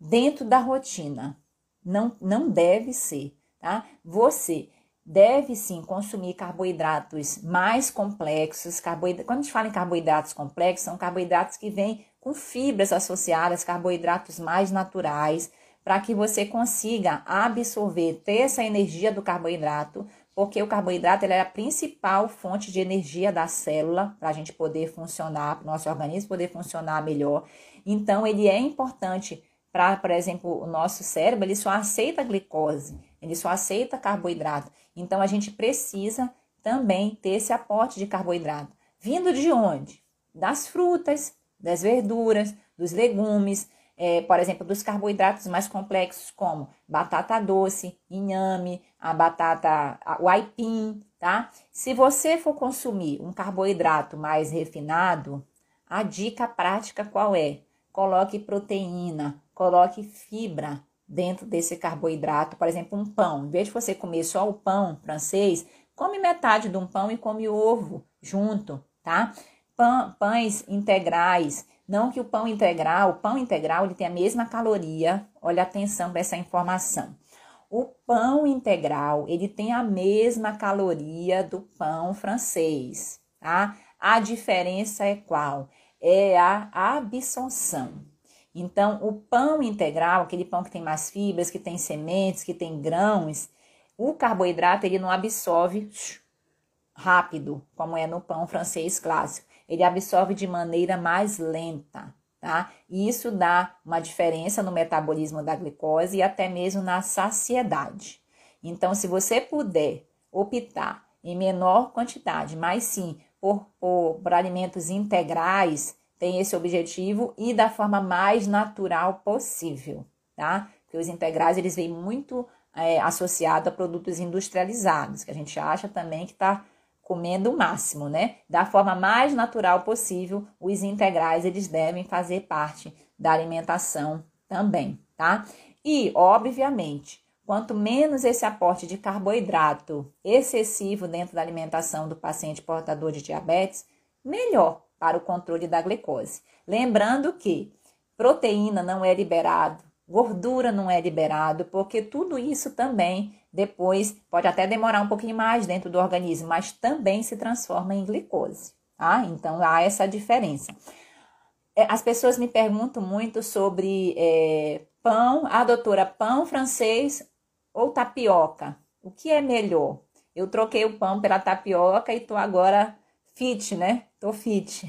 dentro da rotina. Não, não deve ser, tá? Você deve sim consumir carboidratos mais complexos. Carboidratos, quando a gente fala em carboidratos complexos, são carboidratos que vêm com fibras associadas, carboidratos mais naturais, para que você consiga absorver, ter essa energia do carboidrato, porque o carboidrato é a principal fonte de energia da célula para a gente poder funcionar, para o nosso organismo poder funcionar melhor. Então, ele é importante para, por exemplo, o nosso cérebro, ele só aceita glicose, ele só aceita carboidrato. Então a gente precisa também ter esse aporte de carboidrato. Vindo de onde? Das frutas, das verduras, dos legumes, é, por exemplo, dos carboidratos mais complexos, como batata doce, inhame, a batata, o aipim, tá? Se você for consumir um carboidrato mais refinado, a dica prática qual é? Coloque proteína, coloque fibra, dentro desse carboidrato, por exemplo, um pão. Em vez de você comer só o pão francês, come metade de um pão e come ovo junto, tá? Pão, pães integrais. Não que o pão integral, o pão integral ele tem a mesma caloria. Olha atenção para essa informação. O pão integral, ele tem a mesma caloria do pão francês, tá? A diferença é qual? É a absorção. Então, o pão integral, aquele pão que tem mais fibras, que tem sementes, que tem grãos, o carboidrato ele não absorve rápido, como é no pão francês clássico. Ele absorve de maneira mais lenta, tá? E isso dá uma diferença no metabolismo da glicose e até mesmo na saciedade. Então, se você puder optar em menor quantidade, mas sim por, por, por alimentos integrais, tem esse objetivo e da forma mais natural possível, tá? Porque os integrais eles vêm muito é, a produtos industrializados, que a gente acha também que está comendo o máximo, né? Da forma mais natural possível, os integrais eles devem fazer parte da alimentação também, tá? E, obviamente, quanto menos esse aporte de carboidrato excessivo dentro da alimentação do paciente portador de diabetes, melhor, para o controle da glicose. Lembrando que proteína não é liberado, gordura não é liberado, porque tudo isso também depois pode até demorar um pouquinho mais dentro do organismo, mas também se transforma em glicose, tá? Então há essa diferença. É, as pessoas me perguntam muito sobre é, pão, a ah, doutora, pão francês ou tapioca? O que é melhor? Eu troquei o pão pela tapioca e tô agora fit, né? Tô fit.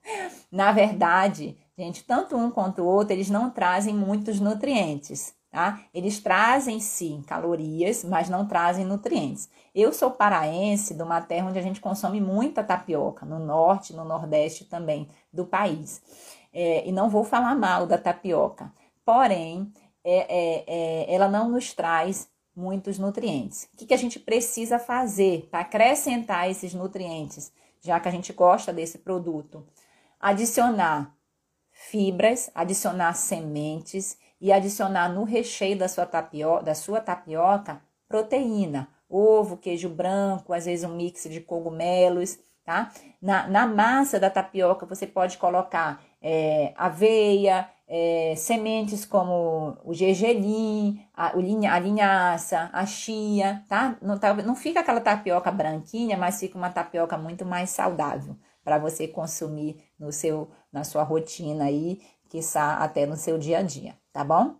Na verdade, gente, tanto um quanto o outro, eles não trazem muitos nutrientes, tá? Eles trazem sim calorias, mas não trazem nutrientes. Eu sou paraense de uma terra onde a gente consome muita tapioca, no norte, no nordeste também do país. É, e não vou falar mal da tapioca, porém, é, é, é ela não nos traz muitos nutrientes. O que, que a gente precisa fazer para acrescentar esses nutrientes? já que a gente gosta desse produto. Adicionar fibras, adicionar sementes e adicionar no recheio da sua, tapioca, da sua tapioca proteína, ovo, queijo branco, às vezes um mix de cogumelos, tá? Na, na massa da tapioca você pode colocar é, aveia, é, sementes como o gergelim, a, a linhaça, a chia, tá? Não, tá? não fica aquela tapioca branquinha, mas fica uma tapioca muito mais saudável para você consumir no seu, na sua rotina aí, que está até no seu dia a dia, tá bom?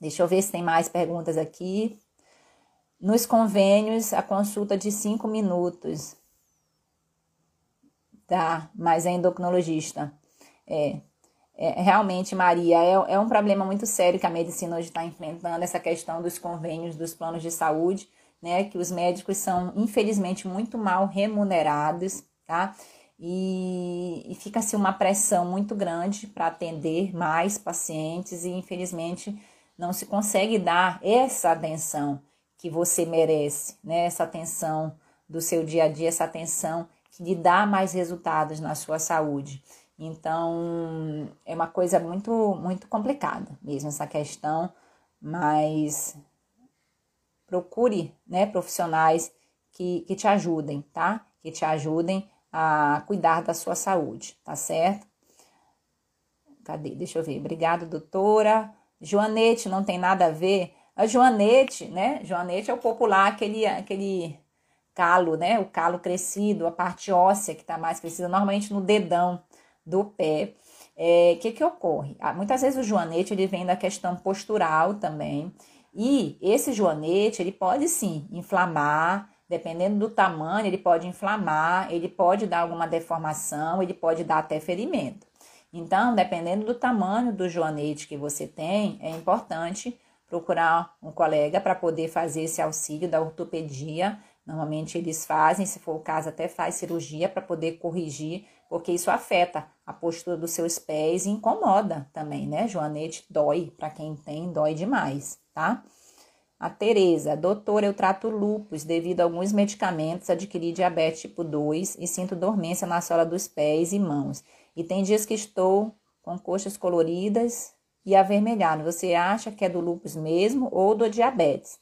Deixa eu ver se tem mais perguntas aqui. Nos convênios, a consulta de cinco minutos. Tá, mas é endocrinologista. É, é, realmente, Maria, é, é um problema muito sério que a medicina hoje está enfrentando, essa questão dos convênios, dos planos de saúde, né? Que os médicos são, infelizmente, muito mal remunerados, tá? E, e fica-se assim, uma pressão muito grande para atender mais pacientes e, infelizmente, não se consegue dar essa atenção que você merece, né? Essa atenção do seu dia a dia, essa atenção que lhe dá mais resultados na sua saúde. Então, é uma coisa muito, muito complicada mesmo essa questão, mas procure, né, profissionais que, que te ajudem, tá? Que te ajudem a cuidar da sua saúde, tá certo? Cadê? Deixa eu ver. Obrigada, doutora. Joanete, não tem nada a ver. A Joanete, né? Joanete é o popular, aquele, aquele calo, né? O calo crescido, a parte óssea que está mais crescida, normalmente no dedão do pé. O é, que, que ocorre? Ah, muitas vezes o joanete ele vem da questão postural também. E esse joanete ele pode sim inflamar, dependendo do tamanho, ele pode inflamar, ele pode dar alguma deformação, ele pode dar até ferimento. Então, dependendo do tamanho do joanete que você tem, é importante procurar um colega para poder fazer esse auxílio da ortopedia. Normalmente eles fazem, se for o caso, até faz cirurgia para poder corrigir porque isso afeta a postura dos seus pés e incomoda também, né? Joanete dói, para quem tem, dói demais, tá? A Tereza, doutora, eu trato lupus devido a alguns medicamentos, adquiri diabetes tipo 2 e sinto dormência na sola dos pés e mãos. E tem dias que estou com coxas coloridas e avermelhado. Você acha que é do lupus mesmo ou do diabetes?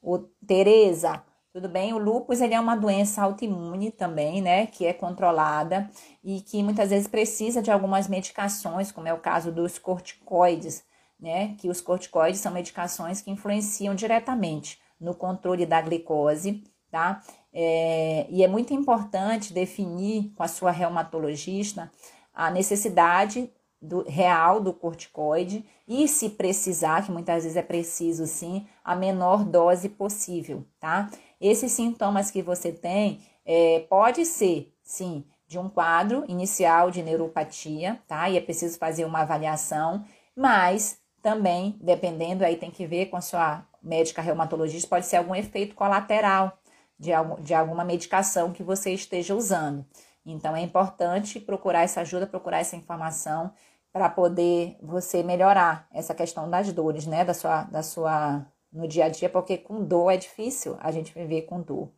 O Tereza, tudo bem? O lúpus ele é uma doença autoimune também, né? Que é controlada e que muitas vezes precisa de algumas medicações, como é o caso dos corticoides, né? Que os corticoides são medicações que influenciam diretamente no controle da glicose, tá? É, e é muito importante definir com a sua reumatologista a necessidade do, real do corticoide e, se precisar, que muitas vezes é preciso sim, a menor dose possível, tá? Esses sintomas que você tem é, pode ser, sim, de um quadro inicial de neuropatia, tá? E é preciso fazer uma avaliação, mas também, dependendo, aí tem que ver com a sua médica reumatologista, pode ser algum efeito colateral de, algum, de alguma medicação que você esteja usando. Então, é importante procurar essa ajuda, procurar essa informação para poder você melhorar essa questão das dores, né? Da sua, da sua no dia a dia, porque com dor é difícil a gente viver com dor.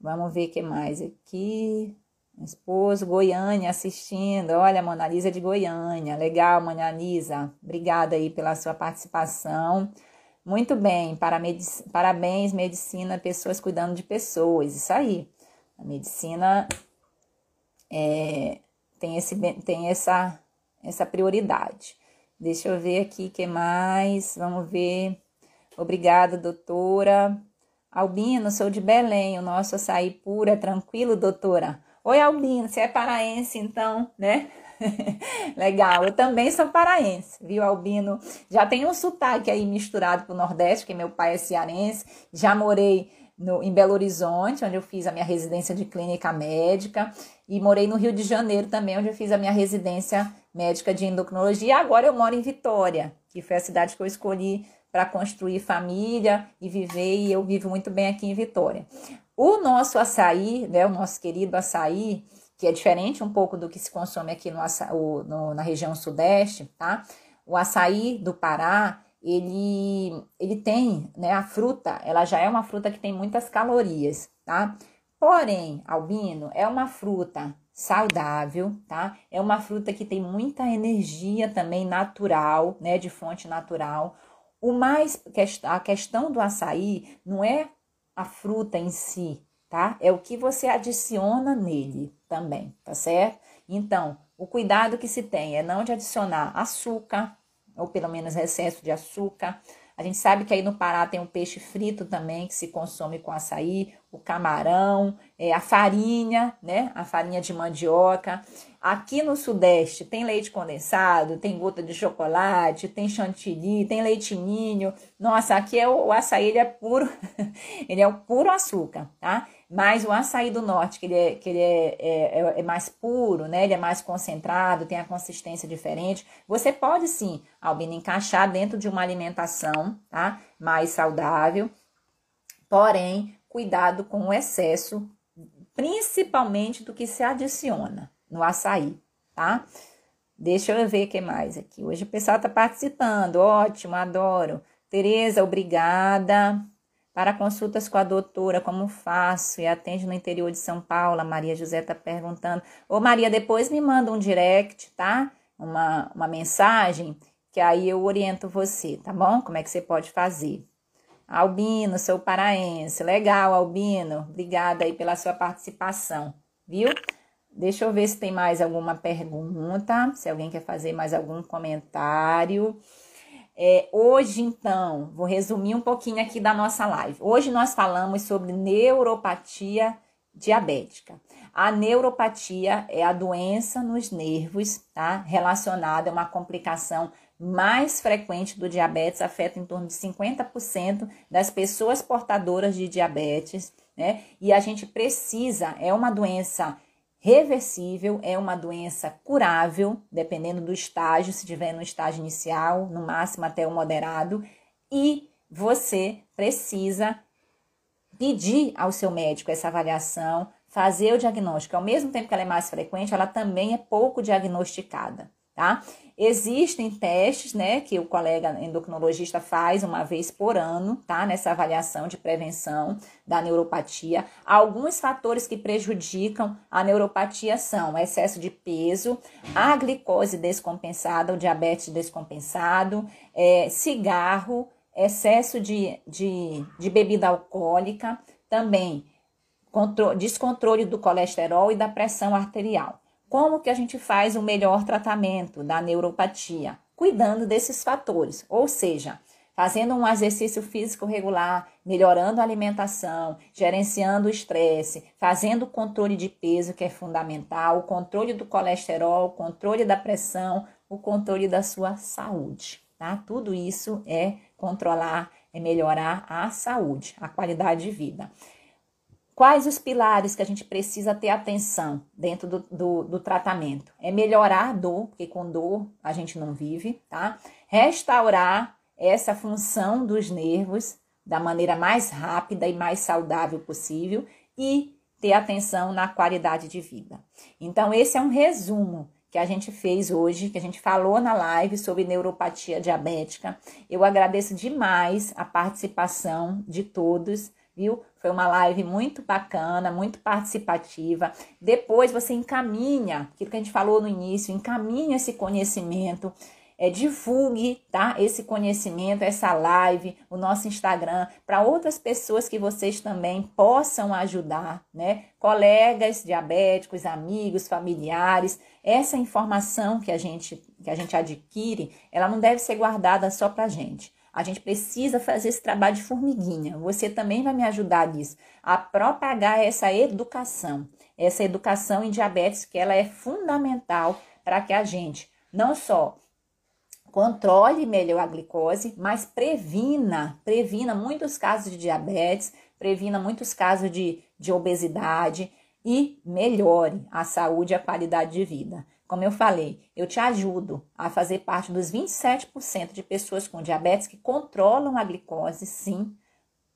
Vamos ver o que mais aqui. Esposo, Goiânia assistindo. Olha, Mona Lisa de Goiânia. Legal, Mona Lisa. Obrigada aí pela sua participação. Muito bem, parabéns, medicina, pessoas cuidando de pessoas. Isso aí. A medicina é, tem, esse, tem essa, essa prioridade. Deixa eu ver aqui o que mais. Vamos ver. Obrigada, doutora. Albino, sou de Belém. O nosso açaí puro é tranquilo, doutora? Oi, Albino, você é paraense, então, né? Legal, eu também sou paraense, viu, Albino? Já tenho um sotaque aí misturado com o Nordeste, que meu pai é cearense. Já morei no, em Belo Horizonte, onde eu fiz a minha residência de clínica médica. E morei no Rio de Janeiro também, onde eu fiz a minha residência médica de endocrinologia. E agora eu moro em Vitória, que foi a cidade que eu escolhi para construir família e viver, e eu vivo muito bem aqui em Vitória. O nosso açaí, né, o nosso querido açaí, que é diferente um pouco do que se consome aqui no, o, no, na região sudeste, tá? O açaí do Pará, ele, ele tem, né, a fruta, ela já é uma fruta que tem muitas calorias, tá? Porém, albino é uma fruta saudável, tá? É uma fruta que tem muita energia também natural, né, de fonte natural. O mais a questão do açaí não é a fruta em si, tá? É o que você adiciona nele também, tá certo? Então, o cuidado que se tem é não de adicionar açúcar, ou pelo menos excesso de açúcar. A gente sabe que aí no Pará tem o peixe frito também, que se consome com açaí, o camarão, é, a farinha, né? A farinha de mandioca. Aqui no Sudeste tem leite condensado, tem gota de chocolate, tem chantilly, tem leitinho. Nossa, aqui é o, o açaí, ele é puro, ele é o puro açúcar, tá? Mas o açaí do norte, que ele, é, que ele é, é, é, é, mais puro, né? Ele é mais concentrado, tem a consistência diferente. Você pode sim, Albina, encaixar dentro de uma alimentação, tá? Mais saudável. Porém, cuidado com o excesso, principalmente do que se adiciona no açaí, tá? Deixa eu ver o que mais aqui. Hoje o pessoal tá participando. Ótimo, adoro. Tereza, obrigada. Para consultas com a doutora, como faço? E atende no interior de São Paulo. A Maria José está perguntando. Ô, Maria, depois me manda um direct, tá? Uma, uma mensagem, que aí eu oriento você, tá bom? Como é que você pode fazer. Albino, sou paraense. Legal, Albino. Obrigada aí pela sua participação, viu? Deixa eu ver se tem mais alguma pergunta, se alguém quer fazer mais algum comentário. É, hoje, então, vou resumir um pouquinho aqui da nossa live. Hoje nós falamos sobre neuropatia diabética. A neuropatia é a doença nos nervos, tá? Relacionada a uma complicação mais frequente do diabetes, afeta em torno de 50% das pessoas portadoras de diabetes, né? E a gente precisa, é uma doença reversível, é uma doença curável, dependendo do estágio, se tiver no estágio inicial, no máximo até o moderado, e você precisa pedir ao seu médico essa avaliação, fazer o diagnóstico. Ao mesmo tempo que ela é mais frequente, ela também é pouco diagnosticada, tá? Existem testes, né, que o colega endocrinologista faz uma vez por ano, tá, nessa avaliação de prevenção da neuropatia. Alguns fatores que prejudicam a neuropatia são excesso de peso, a glicose descompensada, o diabetes descompensado, é, cigarro, excesso de, de, de bebida alcoólica, também descontrole do colesterol e da pressão arterial. Como que a gente faz o melhor tratamento da neuropatia? Cuidando desses fatores, ou seja, fazendo um exercício físico regular, melhorando a alimentação, gerenciando o estresse, fazendo o controle de peso, que é fundamental, o controle do colesterol, o controle da pressão, o controle da sua saúde, tá? Tudo isso é controlar, é melhorar a saúde, a qualidade de vida. Quais os pilares que a gente precisa ter atenção dentro do, do, do, tratamento? É melhorar a dor, porque com dor a gente não vive, tá? Restaurar essa função dos nervos da maneira mais rápida e mais saudável possível e ter atenção na qualidade de vida. Então, esse é um resumo que a gente fez hoje, que a gente falou na live sobre neuropatia diabética. Eu agradeço demais a participação de todos viu? Foi uma live muito bacana, muito participativa. Depois você encaminha, aquilo que a gente falou no início, encaminha esse conhecimento, é, divulgue, tá? Esse conhecimento, essa live, o nosso Instagram, para outras pessoas que vocês também possam ajudar, né? Colegas diabéticos, amigos, familiares. Essa informação que a gente, que a gente adquire, ela não deve ser guardada só para gente a gente precisa fazer esse trabalho de formiguinha. Você também vai me ajudar nisso, a propagar essa educação, essa educação em diabetes, que ela é fundamental para que a gente não só controle melhor a glicose, mas previna, previna muitos casos de diabetes, previna muitos casos de, de obesidade e melhore a saúde e a qualidade de vida. Como eu falei, eu te ajudo a fazer parte dos 27% de pessoas com diabetes que controlam a glicose, sim,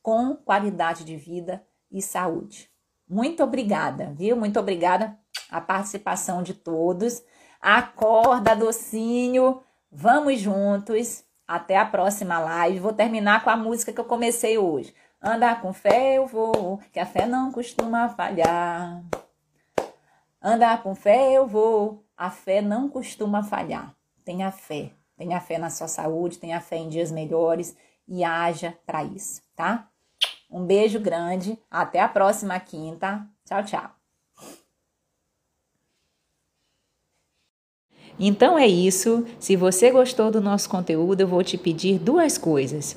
com qualidade de vida e saúde. Muito obrigada, viu? Muito obrigada a participação de todos. Acorda, docinho. Vamos juntos. Até a próxima live. Vou terminar com a música que eu comecei hoje. Andar com fé eu vou, que a fé não costuma falhar. Andar com fé eu vou, a fé não costuma falhar. Tenha fé. Tenha fé na sua saúde, tenha fé em dias melhores e haja para isso, tá? Um beijo grande. Até a próxima quinta. Tchau, tchau. Então é isso. Se você gostou do nosso conteúdo, eu vou te pedir duas coisas.